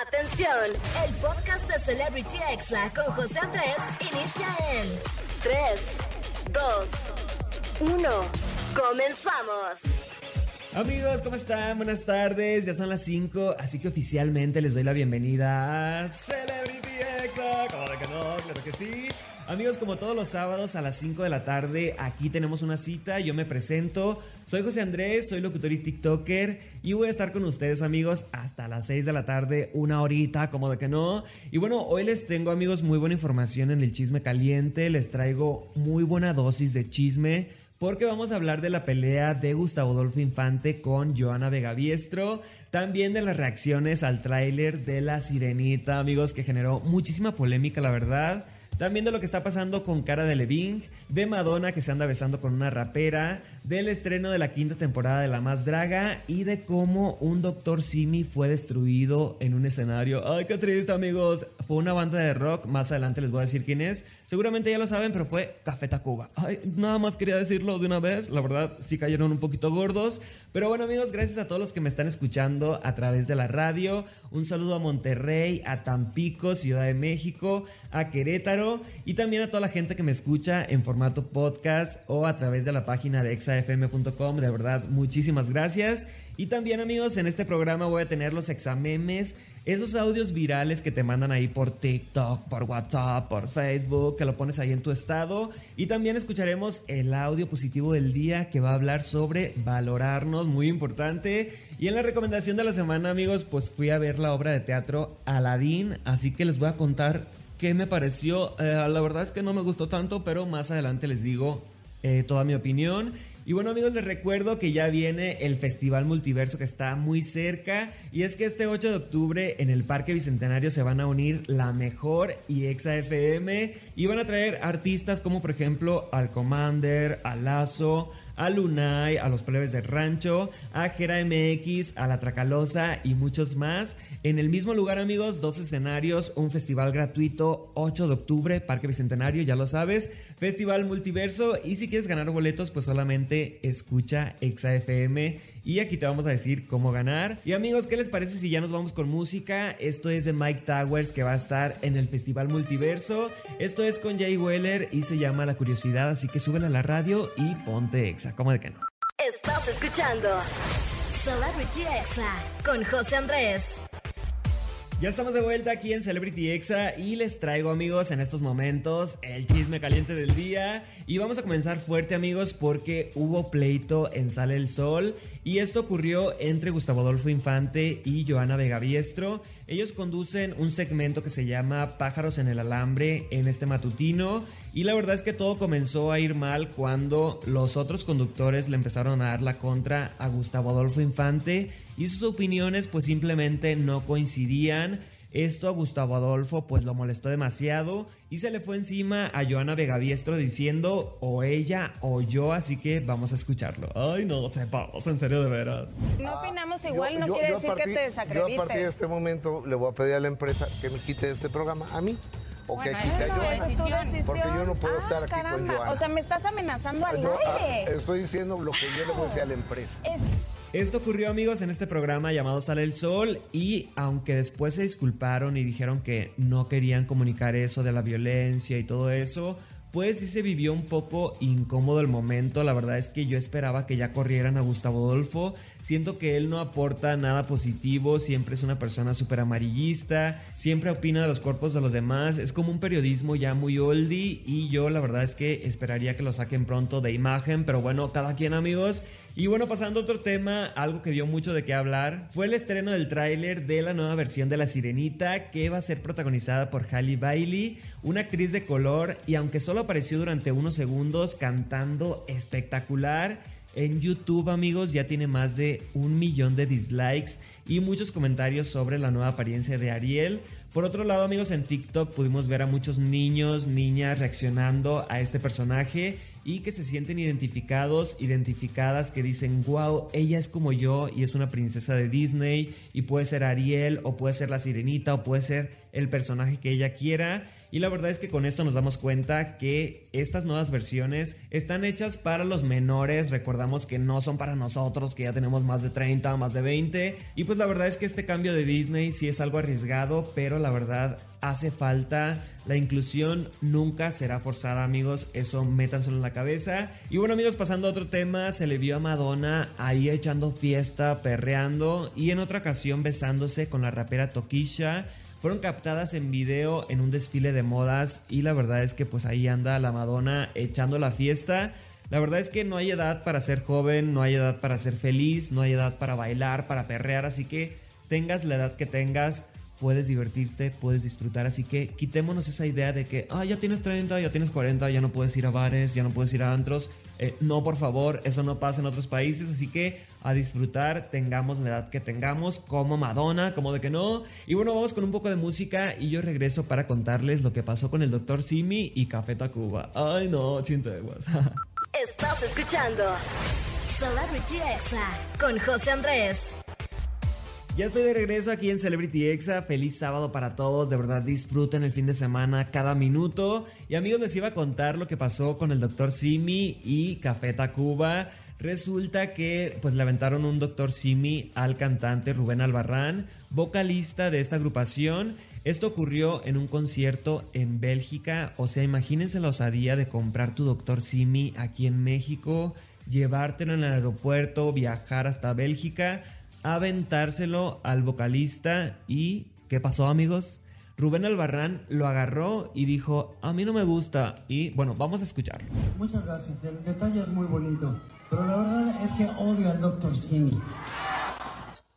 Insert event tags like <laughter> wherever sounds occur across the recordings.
Atención, el podcast de Celebrity Exa con José Andrés inicia en 3, 2, 1. Comenzamos. Amigos, ¿cómo están? Buenas tardes, ya son las 5, así que oficialmente les doy la bienvenida a Celebrity Exa. ¿Cómo de que no? Claro que sí. Amigos, como todos los sábados a las 5 de la tarde, aquí tenemos una cita, yo me presento, soy José Andrés, soy locutor y TikToker y voy a estar con ustedes amigos hasta las 6 de la tarde, una horita, como de que no. Y bueno, hoy les tengo amigos muy buena información en el chisme caliente, les traigo muy buena dosis de chisme. Porque vamos a hablar de la pelea de Gustavo Adolfo Infante con Joana Vegaviestro. También de las reacciones al tráiler de La Sirenita, amigos, que generó muchísima polémica, la verdad. También de lo que está pasando con Cara de Leving, de Madonna que se anda besando con una rapera, del estreno de la quinta temporada de La Más Draga y de cómo un Doctor Simi fue destruido en un escenario. Ay, qué triste, amigos. Fue una banda de rock, más adelante les voy a decir quién es. Seguramente ya lo saben, pero fue Café Tacuba. Ay, nada más quería decirlo de una vez. La verdad, sí cayeron un poquito gordos. Pero bueno, amigos, gracias a todos los que me están escuchando a través de la radio. Un saludo a Monterrey, a Tampico, Ciudad de México, a Querétaro y también a toda la gente que me escucha en formato podcast o a través de la página de exafm.com. De verdad, muchísimas gracias. Y también amigos, en este programa voy a tener los examemes, esos audios virales que te mandan ahí por TikTok, por WhatsApp, por Facebook, que lo pones ahí en tu estado. Y también escucharemos el audio positivo del día que va a hablar sobre valorarnos, muy importante. Y en la recomendación de la semana amigos, pues fui a ver la obra de teatro Aladdin, así que les voy a contar qué me pareció. Eh, la verdad es que no me gustó tanto, pero más adelante les digo eh, toda mi opinión. Y bueno amigos, les recuerdo que ya viene el Festival Multiverso que está muy cerca. Y es que este 8 de octubre en el Parque Bicentenario se van a unir La Mejor y Exa FM. Y van a traer artistas como por ejemplo Al Commander, Al Lazo, a Lunay, a los plebes de rancho, a Gera MX, a La Tracalosa y muchos más. En el mismo lugar, amigos, dos escenarios, un festival gratuito, 8 de octubre, Parque Bicentenario, ya lo sabes, Festival Multiverso. Y si quieres ganar boletos, pues solamente escucha ExaFM y aquí te vamos a decir cómo ganar. Y amigos, ¿qué les parece si ya nos vamos con música? Esto es de Mike Towers que va a estar en el Festival Multiverso. Esto es con Jay Weller y se llama La Curiosidad, así que súbela a la radio y ponte exa. ¿Cómo de que no? Estás escuchando Celebrity Exa con José Andrés. Ya estamos de vuelta aquí en Celebrity Exa y les traigo amigos en estos momentos el chisme caliente del día y vamos a comenzar fuerte amigos porque hubo pleito en Sale el Sol y esto ocurrió entre Gustavo Adolfo Infante y Joana Vegaviestro. Ellos conducen un segmento que se llama Pájaros en el Alambre en este matutino y la verdad es que todo comenzó a ir mal cuando los otros conductores le empezaron a dar la contra a Gustavo Adolfo Infante y sus opiniones pues simplemente no coincidían. Esto a Gustavo Adolfo pues lo molestó demasiado y se le fue encima a Joana Vegaviestro diciendo o ella o yo, así que vamos a escucharlo. Ay, no sepamos, en serio de veras. No opinamos igual, no quiere decir que te desacredite. Yo a partir de este momento le voy a pedir a la empresa que me quite este programa a mí. O que quite a Joana. Porque yo no puedo Ah, estar aquí con caramba. Joana. O sea, me estás amenazando al ah, aire. estoy diciendo lo que yo le voy a decir a la empresa. Es- Esto ocurrió amigos en este programa llamado Sale el Sol y aunque después se disculparon y dijeron que no querían comunicar eso de la violencia y todo eso, pues sí se vivió un poco incómodo el momento. La verdad es que yo esperaba que ya corrieran a Gustavo Adolfo. Siento que él no aporta nada positivo, siempre es una persona súper amarillista, siempre opina de los cuerpos de los demás. Es como un periodismo ya muy oldie y yo la verdad es que esperaría que lo saquen pronto de imagen. Pero bueno, cada quien amigos. Y bueno, pasando a otro tema, algo que dio mucho de qué hablar, fue el estreno del tráiler de la nueva versión de La Sirenita, que va a ser protagonizada por Halle Bailey, una actriz de color, y aunque solo apareció durante unos segundos cantando espectacular, en YouTube amigos ya tiene más de un millón de dislikes y muchos comentarios sobre la nueva apariencia de Ariel. Por otro lado amigos en TikTok pudimos ver a muchos niños, niñas reaccionando a este personaje y que se sienten identificados, identificadas, que dicen, wow, ella es como yo y es una princesa de Disney y puede ser Ariel o puede ser la sirenita o puede ser el personaje que ella quiera. Y la verdad es que con esto nos damos cuenta que estas nuevas versiones están hechas para los menores. Recordamos que no son para nosotros, que ya tenemos más de 30, más de 20. Y pues la verdad es que este cambio de Disney sí es algo arriesgado, pero la verdad hace falta. La inclusión nunca será forzada, amigos. Eso métanselo en la cabeza. Y bueno, amigos, pasando a otro tema, se le vio a Madonna ahí echando fiesta, perreando y en otra ocasión besándose con la rapera Tokisha fueron captadas en video en un desfile de modas y la verdad es que pues ahí anda la Madonna echando la fiesta. La verdad es que no hay edad para ser joven, no hay edad para ser feliz, no hay edad para bailar, para perrear, así que tengas la edad que tengas, puedes divertirte, puedes disfrutar. Así que quitémonos esa idea de que, ah, ya tienes 30, ya tienes 40, ya no puedes ir a bares, ya no puedes ir a antros. Eh, no, por favor, eso no pasa en otros países. Así que a disfrutar, tengamos la edad que tengamos, como Madonna, como de que no. Y bueno, vamos con un poco de música y yo regreso para contarles lo que pasó con el Dr. Simi y Café Tacuba. Ay, no, chinteguas. <laughs> Estás escuchando Celebrity Exa con José Andrés. Ya estoy de regreso aquí en Celebrity Exa. Feliz sábado para todos. De verdad disfruten el fin de semana cada minuto. Y amigos, les iba a contar lo que pasó con el Dr. Simi y Café Tacuba. Resulta que pues le aventaron un Dr. Simi al cantante Rubén Albarrán, vocalista de esta agrupación. Esto ocurrió en un concierto en Bélgica. O sea, imagínense la osadía de comprar tu Dr. Simi aquí en México, llevártelo en el aeropuerto, viajar hasta Bélgica aventárselo al vocalista y ¿qué pasó amigos? Rubén Albarrán lo agarró y dijo, a mí no me gusta y bueno, vamos a escucharlo. Muchas gracias, el detalle es muy bonito, pero la verdad es que odio al Dr. Simi.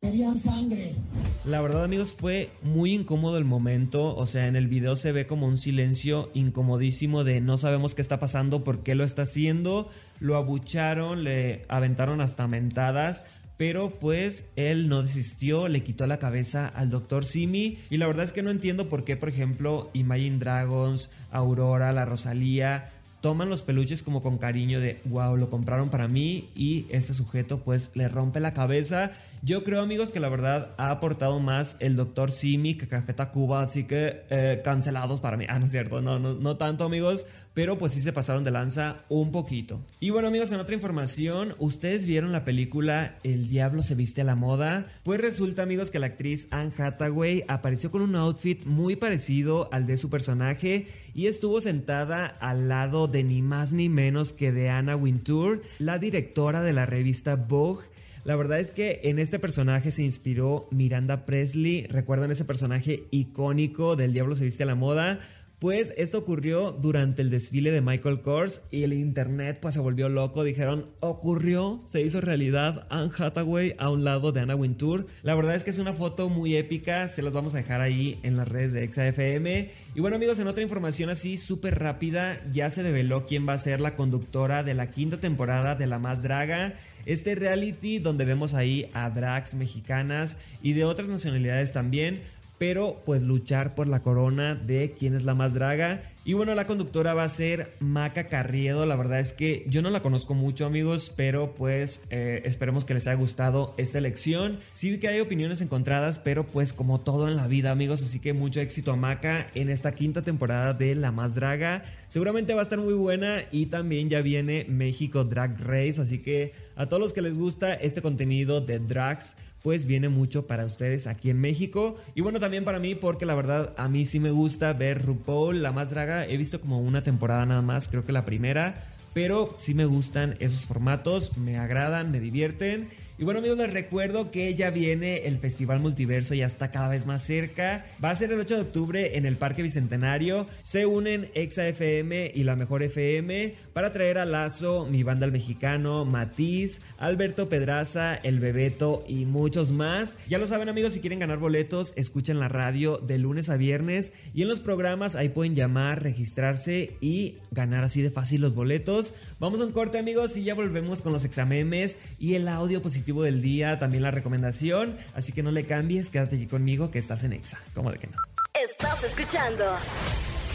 Querían sangre. La verdad amigos fue muy incómodo el momento, o sea en el video se ve como un silencio incomodísimo de no sabemos qué está pasando, por qué lo está haciendo, lo abucharon, le aventaron hasta mentadas, pero pues él no desistió, le quitó la cabeza al Dr. Simi y la verdad es que no entiendo por qué, por ejemplo, Imagine Dragons, Aurora, la Rosalía toman los peluches como con cariño de wow, lo compraron para mí y este sujeto pues le rompe la cabeza yo creo, amigos, que la verdad ha aportado más el Dr. Simi que Café Tacuba, así que eh, cancelados para mí. Ah, no es cierto, no, no, no tanto, amigos, pero pues sí se pasaron de lanza un poquito. Y bueno, amigos, en otra información, ¿ustedes vieron la película El Diablo se viste a la moda? Pues resulta, amigos, que la actriz Anne Hathaway apareció con un outfit muy parecido al de su personaje y estuvo sentada al lado de ni más ni menos que de Anna Wintour, la directora de la revista Vogue la verdad es que en este personaje se inspiró Miranda Presley. ¿Recuerdan ese personaje icónico del Diablo se viste a la moda? Pues esto ocurrió durante el desfile de Michael Kors y el internet pues se volvió loco. Dijeron, ocurrió, se hizo realidad Anne Hathaway a un lado de Anna Wintour. La verdad es que es una foto muy épica, se las vamos a dejar ahí en las redes de XAFM. Y bueno amigos, en otra información así súper rápida, ya se develó quién va a ser la conductora de la quinta temporada de La Más Draga. Este reality donde vemos ahí a drags mexicanas y de otras nacionalidades también pero pues luchar por la corona de quién es la más draga. Y bueno, la conductora va a ser Maca Carriedo. La verdad es que yo no la conozco mucho, amigos, pero pues eh, esperemos que les haya gustado esta elección. Sí que hay opiniones encontradas, pero pues como todo en la vida, amigos, así que mucho éxito a Maca en esta quinta temporada de La Más Draga. Seguramente va a estar muy buena y también ya viene México Drag Race, así que a todos los que les gusta este contenido de drags, pues viene mucho para ustedes aquí en México. Y bueno, también para mí, porque la verdad a mí sí me gusta ver RuPaul, la más draga. He visto como una temporada nada más, creo que la primera. Pero sí me gustan esos formatos, me agradan, me divierten. Y bueno amigos, les recuerdo que ya viene el Festival Multiverso, ya está cada vez más cerca. Va a ser el 8 de octubre en el Parque Bicentenario. Se unen Exa FM y La Mejor FM para traer a Lazo, mi banda el mexicano, Matiz, Alberto Pedraza, El Bebeto y muchos más. Ya lo saben amigos, si quieren ganar boletos, escuchen la radio de lunes a viernes y en los programas ahí pueden llamar, registrarse y ganar así de fácil los boletos. Vamos a un corte amigos y ya volvemos con los examemes y el audio positivo del día, también la recomendación. Así que no le cambies, quédate aquí conmigo que estás en Exa. ¿Cómo de que no? Estás escuchando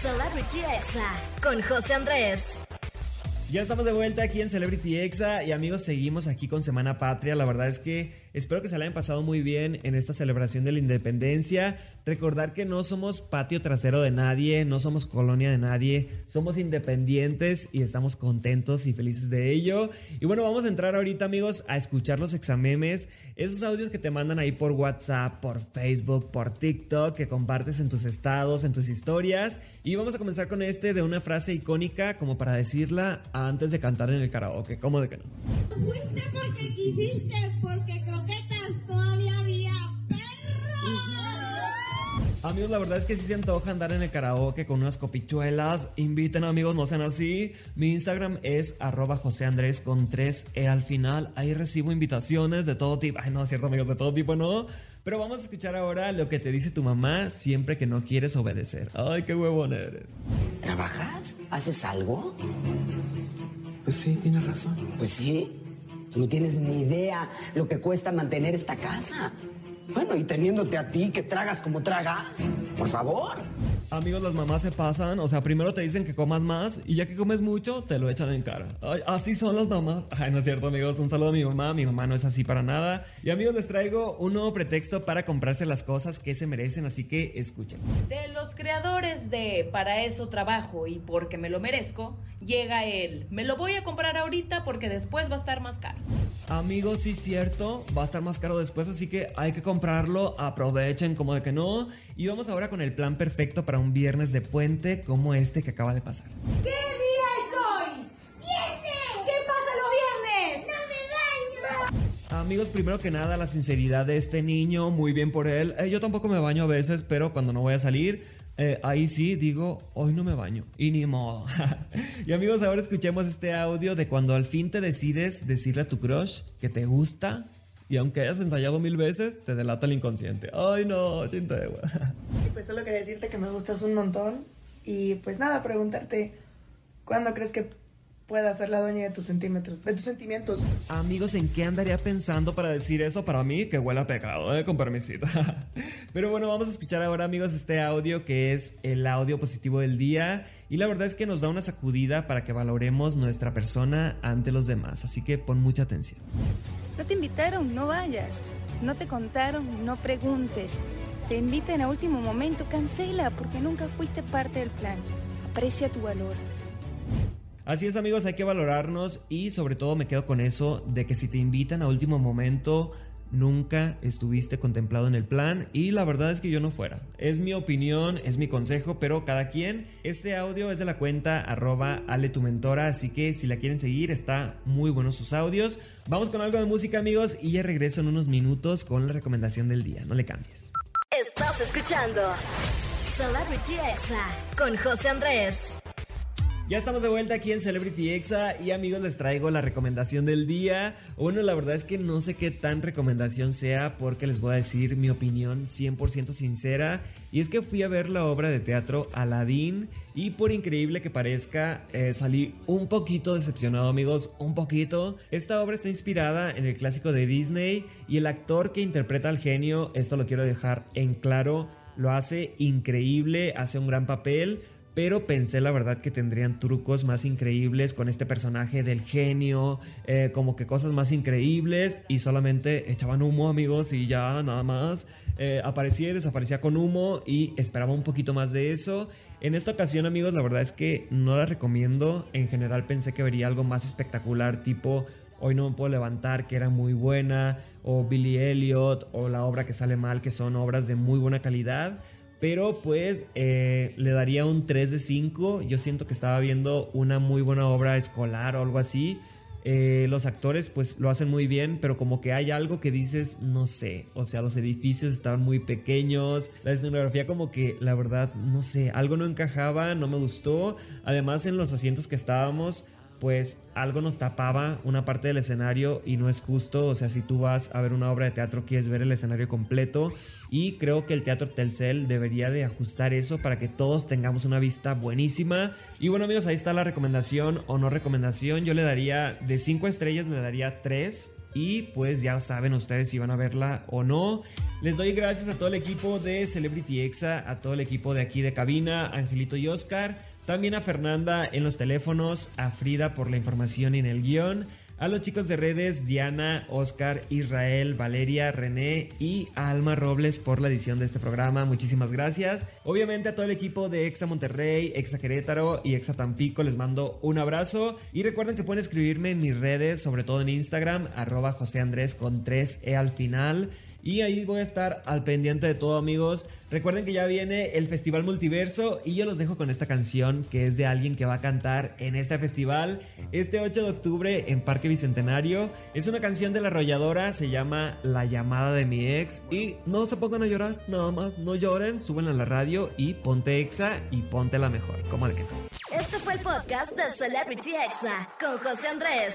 Celebrity Exa con José Andrés. Ya estamos de vuelta aquí en Celebrity Exa y amigos, seguimos aquí con Semana Patria. La verdad es que espero que se la hayan pasado muy bien en esta celebración de la independencia. Recordar que no somos patio trasero de nadie, no somos colonia de nadie, somos independientes y estamos contentos y felices de ello. Y bueno, vamos a entrar ahorita amigos a escuchar los examemes, esos audios que te mandan ahí por WhatsApp, por Facebook, por TikTok, que compartes en tus estados, en tus historias. Y vamos a comenzar con este de una frase icónica como para decirla antes de cantar en el karaoke. ¿Cómo de que no? Fuiste porque quisiste, porque croquetas todavía había Amigos, la verdad es que si se antoja andar en el karaoke con unas copichuelas. Inviten amigos, no sean así. Mi Instagram es arroba José Andrés con 3E al final. Ahí recibo invitaciones de todo tipo. Ay, no, es cierto amigos, de todo tipo no. Pero vamos a escuchar ahora lo que te dice tu mamá siempre que no quieres obedecer. Ay, qué huevón eres. ¿Trabajas? ¿Haces algo? Pues sí, tienes razón. Pues sí. no tienes ni idea lo que cuesta mantener esta casa. Bueno, y teniéndote a ti que tragas como tragas, por favor. Amigos, las mamás se pasan, o sea, primero te dicen que comas más y ya que comes mucho, te lo echan en cara. Ay, así son las mamás. <laughs> Ay, no es cierto, amigos. Un saludo a mi mamá. Mi mamá no es así para nada. Y amigos, les traigo un nuevo pretexto para comprarse las cosas que se merecen, así que escuchen. De los creadores de Para eso trabajo y porque me lo merezco, llega él. Me lo voy a comprar ahorita porque después va a estar más caro. Amigos, sí, cierto. Va a estar más caro después, así que hay que comprarlo. Aprovechen como de que no. Y vamos ahora con el plan perfecto para un viernes de puente como este que acaba de pasar. ¿Qué día es hoy? ¡Viernes! ¿Qué pasa los viernes? ¡No me baño! Amigos, primero que nada, la sinceridad de este niño, muy bien por él. Eh, yo tampoco me baño a veces, pero cuando no voy a salir, eh, ahí sí digo, hoy no me baño. Y ni modo. <laughs> y amigos, ahora escuchemos este audio de cuando al fin te decides decirle a tu crush que te gusta. Y aunque hayas ensayado mil veces, te delata el inconsciente. Ay, no, chintegua. Y pues solo quería decirte que me gustas un montón. Y pues nada, preguntarte, ¿cuándo crees que pueda ser la dueña de tus centímetros, de tus sentimientos. Amigos, ¿en qué andaría pensando para decir eso? Para mí, que huele a pecado, ¿eh? Con permisito. <laughs> Pero bueno, vamos a escuchar ahora, amigos, este audio que es el audio positivo del día. Y la verdad es que nos da una sacudida para que valoremos nuestra persona ante los demás. Así que pon mucha atención. No te invitaron, no vayas. No te contaron, no preguntes. Te invitan a último momento, cancela porque nunca fuiste parte del plan. Aprecia tu valor. Así es amigos, hay que valorarnos y sobre todo me quedo con eso de que si te invitan a último momento, nunca estuviste contemplado en el plan y la verdad es que yo no fuera. Es mi opinión, es mi consejo, pero cada quien. Este audio es de la cuenta arroba Ale tu mentora, así que si la quieren seguir está muy bueno sus audios. Vamos con algo de música amigos y ya regreso en unos minutos con la recomendación del día, no le cambies. Estás escuchando Celebrity Exa con José Andrés. Ya estamos de vuelta aquí en Celebrity Exa y amigos les traigo la recomendación del día. Bueno, la verdad es que no sé qué tan recomendación sea porque les voy a decir mi opinión 100% sincera. Y es que fui a ver la obra de teatro Aladdin y por increíble que parezca eh, salí un poquito decepcionado amigos, un poquito. Esta obra está inspirada en el clásico de Disney y el actor que interpreta al genio, esto lo quiero dejar en claro, lo hace increíble, hace un gran papel pero pensé la verdad que tendrían trucos más increíbles con este personaje del genio, eh, como que cosas más increíbles y solamente echaban humo amigos y ya nada más. Eh, aparecía y desaparecía con humo y esperaba un poquito más de eso. En esta ocasión amigos la verdad es que no la recomiendo, en general pensé que vería algo más espectacular tipo Hoy no me puedo levantar, que era muy buena, o Billy Elliot, o La obra que sale mal, que son obras de muy buena calidad. Pero pues eh, le daría un 3 de 5. Yo siento que estaba viendo una muy buena obra escolar o algo así. Eh, los actores pues lo hacen muy bien, pero como que hay algo que dices, no sé, o sea, los edificios estaban muy pequeños, la escenografía como que la verdad, no sé, algo no encajaba, no me gustó, además en los asientos que estábamos pues algo nos tapaba una parte del escenario y no es justo, o sea, si tú vas a ver una obra de teatro quieres ver el escenario completo y creo que el Teatro Telcel debería de ajustar eso para que todos tengamos una vista buenísima. Y bueno amigos, ahí está la recomendación o no recomendación, yo le daría de 5 estrellas, le daría 3. Y pues ya saben ustedes si van a verla o no. Les doy gracias a todo el equipo de Celebrity Exa, a todo el equipo de aquí de cabina, Angelito y Oscar. También a Fernanda en los teléfonos, a Frida por la información en el guion, a los chicos de redes Diana, Oscar, Israel, Valeria, René y Alma Robles por la edición de este programa. Muchísimas gracias. Obviamente a todo el equipo de Exa Monterrey, Exa Querétaro y Exa Tampico les mando un abrazo. Y recuerden que pueden escribirme en mis redes, sobre todo en Instagram, arroba José Andrés con 3E al final. Y ahí voy a estar al pendiente de todo amigos. Recuerden que ya viene el Festival Multiverso y yo los dejo con esta canción que es de alguien que va a cantar en este festival este 8 de octubre en Parque Bicentenario. Es una canción de la arrolladora, se llama La llamada de mi ex y no se pongan a llorar, nada más, no lloren, suben a la radio y ponte exa y ponte la mejor, como de que no. Este fue el podcast de Celebrity Exa con José Andrés.